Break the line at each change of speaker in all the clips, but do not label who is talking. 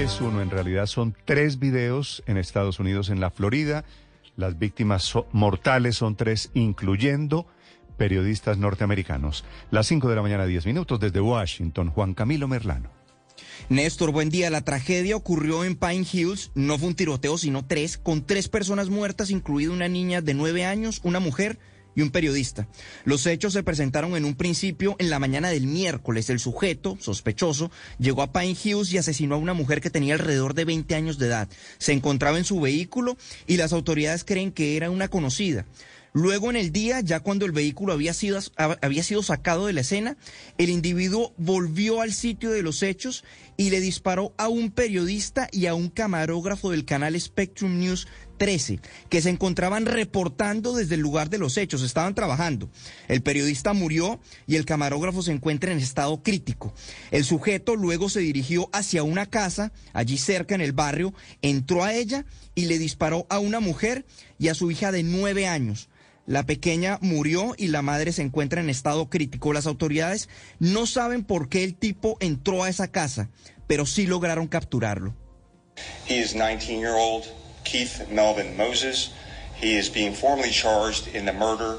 Es uno, en realidad son tres videos en Estados Unidos, en la Florida. Las víctimas mortales son tres, incluyendo periodistas norteamericanos. Las 5 de la mañana, 10 minutos, desde Washington, Juan Camilo Merlano.
Néstor, buen día. La tragedia ocurrió en Pine Hills. No fue un tiroteo, sino tres, con tres personas muertas, incluida una niña de nueve años, una mujer y un periodista. Los hechos se presentaron en un principio en la mañana del miércoles. El sujeto, sospechoso, llegó a Pine Hills y asesinó a una mujer que tenía alrededor de 20 años de edad. Se encontraba en su vehículo y las autoridades creen que era una conocida. Luego en el día, ya cuando el vehículo había sido, había sido sacado de la escena, el individuo volvió al sitio de los hechos y le disparó a un periodista y a un camarógrafo del canal Spectrum News 13, que se encontraban reportando desde el lugar de los hechos, estaban trabajando. El periodista murió y el camarógrafo se encuentra en estado crítico. El sujeto luego se dirigió hacia una casa, allí cerca en el barrio, entró a ella y le disparó a una mujer y a su hija de nueve años. La pequeña murió y la madre se encuentra en estado crítico. Las autoridades no saben por qué el tipo entró a esa casa, pero sí lograron capturarlo.
He is 19-year-old Keith Melvin Moses. He is being formally charged in the murder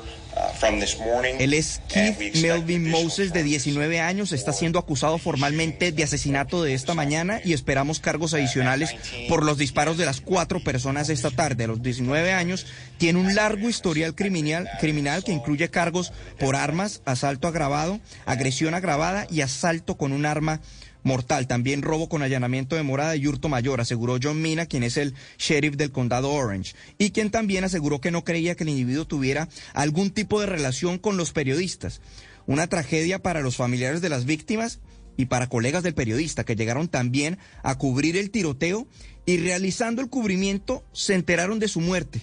Él es Keith Melvin Moses, de
charges.
19 años, está siendo acusado formalmente de asesinato de esta mañana y esperamos cargos adicionales por los disparos de las cuatro personas esta tarde. A los 19 años tiene un largo historial criminal, criminal que incluye cargos por armas, asalto agravado, agresión agravada y asalto con un arma mortal. También robo con allanamiento de morada y hurto mayor, aseguró John Mina, quien es el sheriff del condado Orange, y quien también aseguró que no creía que el individuo tuviera algún tipo de relación con los periodistas. Una tragedia para los familiares de las víctimas y para colegas del periodista que llegaron también a cubrir el tiroteo y realizando el cubrimiento se enteraron de su muerte.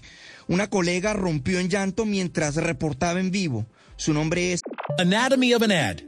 Una colega rompió en llanto mientras reportaba en vivo. Su nombre es
Anatomy of an ad.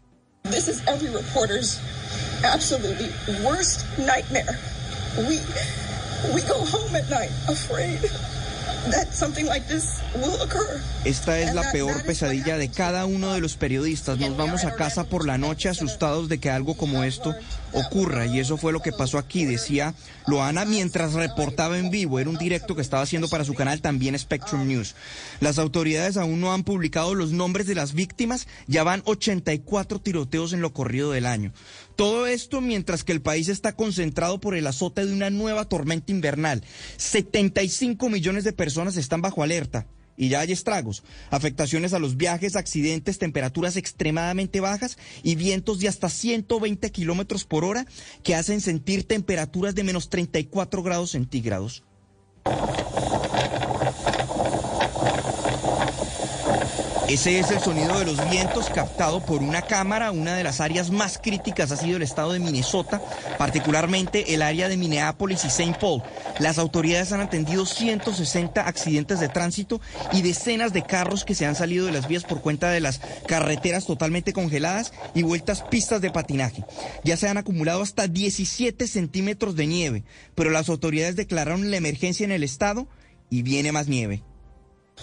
This is every reporter's absolutely worst nightmare. We we go home at night afraid
Esta es la peor pesadilla de cada uno de los periodistas. Nos vamos a casa por la noche asustados de que algo como esto ocurra. Y eso fue lo que pasó aquí, decía Loana mientras reportaba en vivo. Era un directo que estaba haciendo para su canal también Spectrum News. Las autoridades aún no han publicado los nombres de las víctimas. Ya van 84 tiroteos en lo corrido del año. Todo esto mientras que el país está concentrado por el azote de una nueva tormenta invernal. 75 millones de personas están bajo alerta. Y ya hay estragos, afectaciones a los viajes, accidentes, temperaturas extremadamente bajas y vientos de hasta 120 kilómetros por hora que hacen sentir temperaturas de menos 34 grados centígrados. Ese es el sonido de los vientos captado por una cámara. Una de las áreas más críticas ha sido el estado de Minnesota, particularmente el área de Minneapolis y St. Paul. Las autoridades han atendido 160 accidentes de tránsito y decenas de carros que se han salido de las vías por cuenta de las carreteras totalmente congeladas y vueltas pistas de patinaje. Ya se han acumulado hasta 17 centímetros de nieve, pero las autoridades declararon la emergencia en el estado y viene más nieve.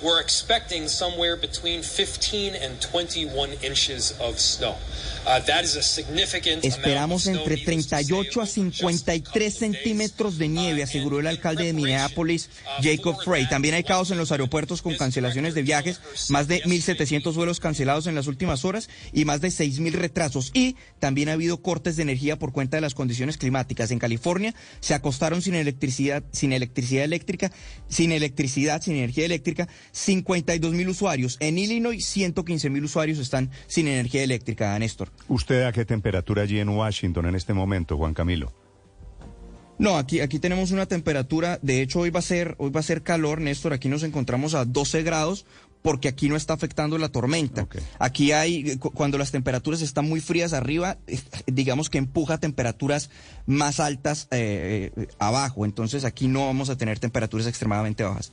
We're expecting somewhere between 15 and 21 inches of snow. Uh, that is a significant
Esperamos entre
needless to say.
38 a
It won't just come
53
in days.
centímetros de nieve,
Uh,
aseguró el alcalde de
in
Minneapolis,
uh,
Jacob Frey. También hay caos en los aeropuertos con cancelaciones de viajes, más de 1.700 vuelos cancelados en las últimas horas y más de 6.000 retrasos. Y también ha habido cortes de energía por cuenta de las condiciones climáticas. En California se acostaron sin electricidad, sin electricidad eléctrica, sin electricidad, sin energía eléctrica, 52 mil usuarios. En Illinois, 115 mil usuarios están sin energía eléctrica, Néstor.
¿Usted a qué temperatura allí en Washington en este momento, Juan Camilo?
No, aquí, aquí tenemos una temperatura, de hecho hoy va a ser, hoy va a ser calor, Néstor, aquí nos encontramos a 12 grados porque aquí no está afectando la tormenta. Aquí hay, cu- cuando las temperaturas están muy frías arriba, eh, digamos que empuja temperaturas más altas eh, eh, abajo, entonces aquí no vamos a tener temperaturas extremadamente bajas.